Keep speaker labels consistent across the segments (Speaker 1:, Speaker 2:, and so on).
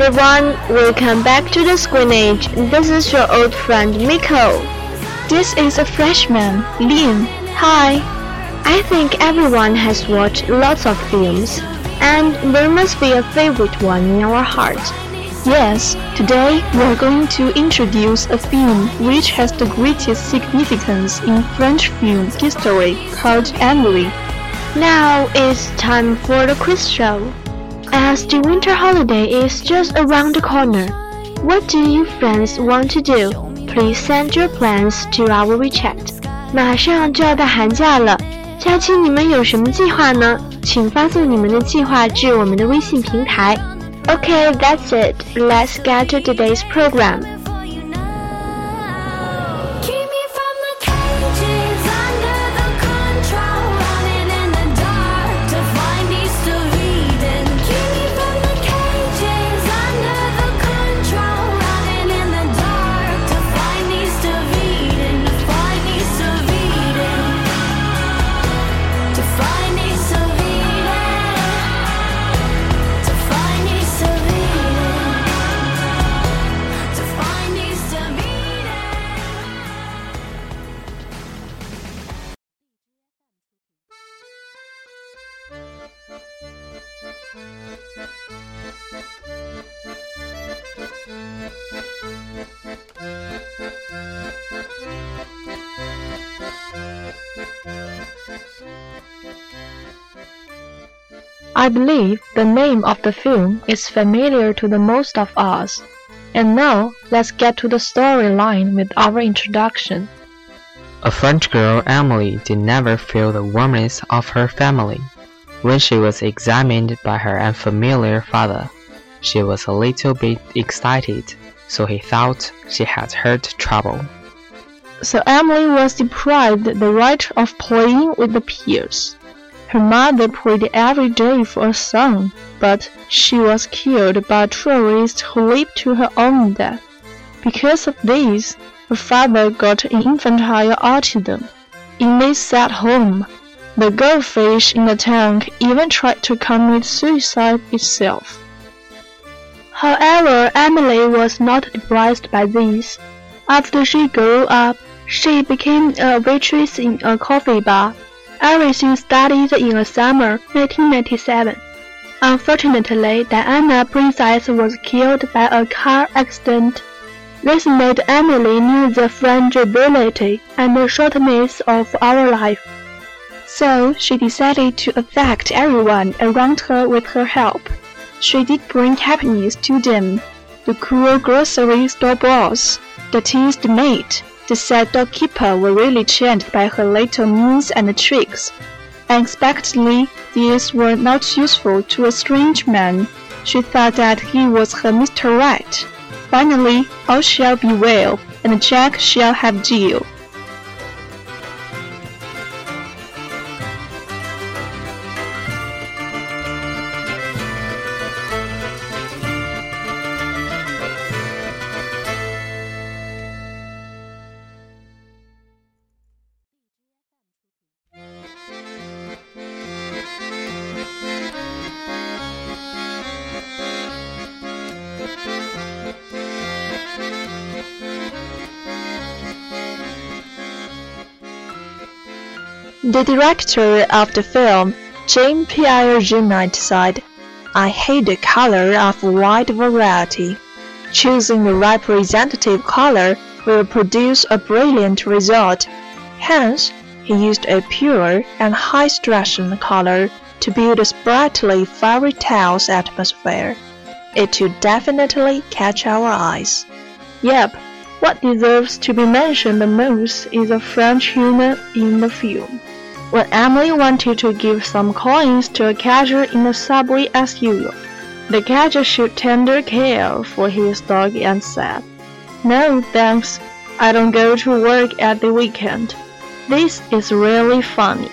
Speaker 1: everyone, welcome back to the Screen Age. This is your old friend Miko. This is a freshman, Lin. Hi. I think everyone has watched lots of films, and there must be a favorite one in our heart. Yes, today we are going to introduce a film which has the greatest significance in French film history called Emily. Now it's time for the quiz show. As the winter holiday is just around the corner, what do you friends want to do? Please send your plans to our WeChat. 马上就要到寒假了，假期你们有什么计划呢？请发送你们的计划至我们的微信平台。Okay, that's it. Let's get to today's program. I believe the name of the film is familiar to the most of us. And now, let's get to the storyline with our introduction.
Speaker 2: A French girl, Emily, did never feel the warmth of her family. When she was examined by her unfamiliar father, she was a little bit excited, so he thought she had heard trouble.
Speaker 1: So Emily was deprived the right of playing with the peers. Her mother prayed every day for a son, but she was killed by a terrorist who leaped to her own death. Because of this, her father got an infantile autism. In this sad home, The goldfish in the tank even tried to commit suicide itself. However, Emily was not depressed by this. After she grew up, she became a waitress in a coffee bar. Everything started in the summer 1997. Unfortunately, Diana Princess was killed by a car accident. This made Emily knew the fragility and the shortness of our life. So she decided to affect everyone around her with her help. She did bring happiness to them. The cruel grocery store boss, the teased maid, the sad doorkeeper were really charmed by her little moves and tricks. Unexpectedly, these were not useful to a strange man. She thought that he was her Mr. Right. Finally, all shall be well, and Jack shall have Jill. The director of the film, Jean-Pierre Jeunet, said, I hate the color of wide variety. Choosing the representative color will produce a brilliant result. Hence, he used a pure and high-stress color to build a sprightly fairy tales atmosphere. It will definitely catch our eyes. Yep, what deserves to be mentioned the most is the French humor in the film. When Emily wanted to give some coins to a catcher in the subway as usual, the catcher showed tender care for his dog and said, No, thanks, I don't go to work at the weekend. This is really funny.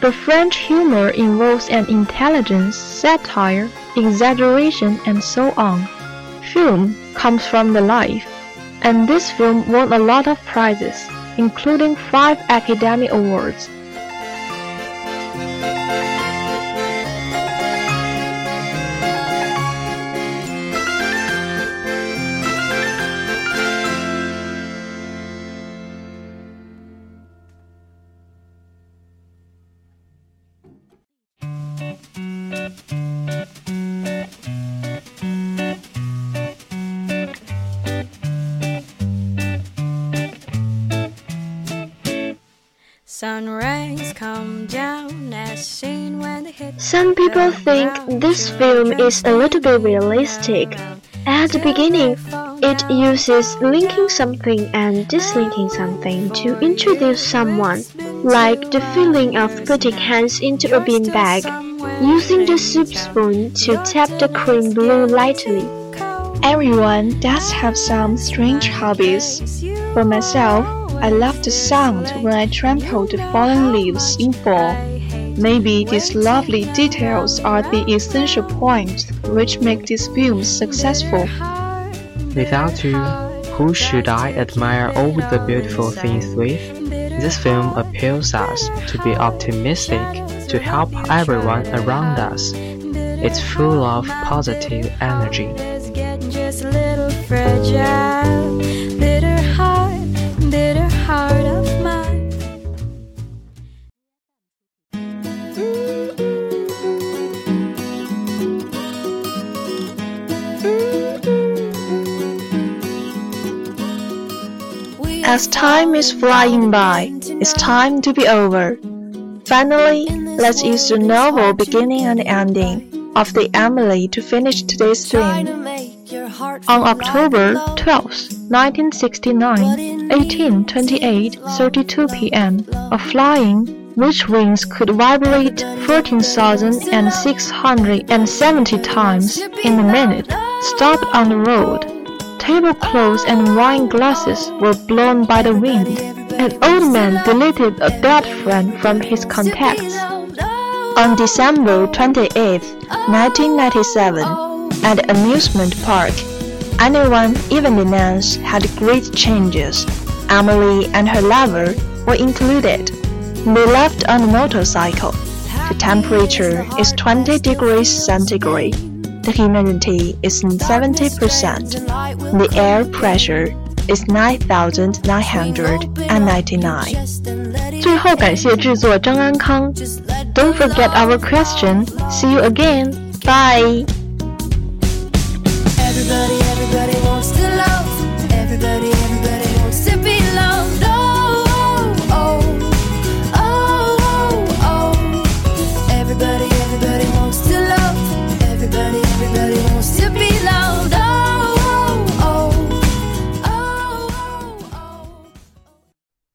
Speaker 1: The French humor involves an intelligence, satire, exaggeration, and so on. Film comes from the life, and this film won a lot of prizes, including five Academy Awards.
Speaker 3: Sun rays come down as seen when they hit
Speaker 1: Some people think this film is a little bit realistic. At the beginning, it uses linking something and dislinking something to introduce someone, like the feeling of putting hands into a bean bag, using the soup spoon to tap the cream blue lightly. Everyone does have some strange hobbies. For myself, I love the sound when I trample the fallen leaves in fall. Maybe these lovely details are the essential points which make this film successful.
Speaker 2: Without you, who should I admire all the beautiful things with? This film appeals us to be optimistic, to help everyone around us. It's full of positive energy.
Speaker 1: As time is flying by, it's time to be over. Finally, let's use the novel beginning and ending of the Emily to finish today's stream. On October 12, 1969, 1828, 32 p.m., a flying which wings could vibrate 14,670 times in a minute, stopped on the road. Tablecloths and wine glasses were blown by the wind. An old man deleted a dead friend from his contacts. On December 28, 1997, at the amusement park, anyone, even the nuns, had great changes. Emily and her lover were included.
Speaker 4: They left on a motorcycle. The temperature is 20 degrees centigrade The humidity is 70%. The air pressure is 9,999. 最后感谢制作张安康。Don't forget our question. See you again. Bye.
Speaker 3: Everybody, everybody wants to love. Everybody,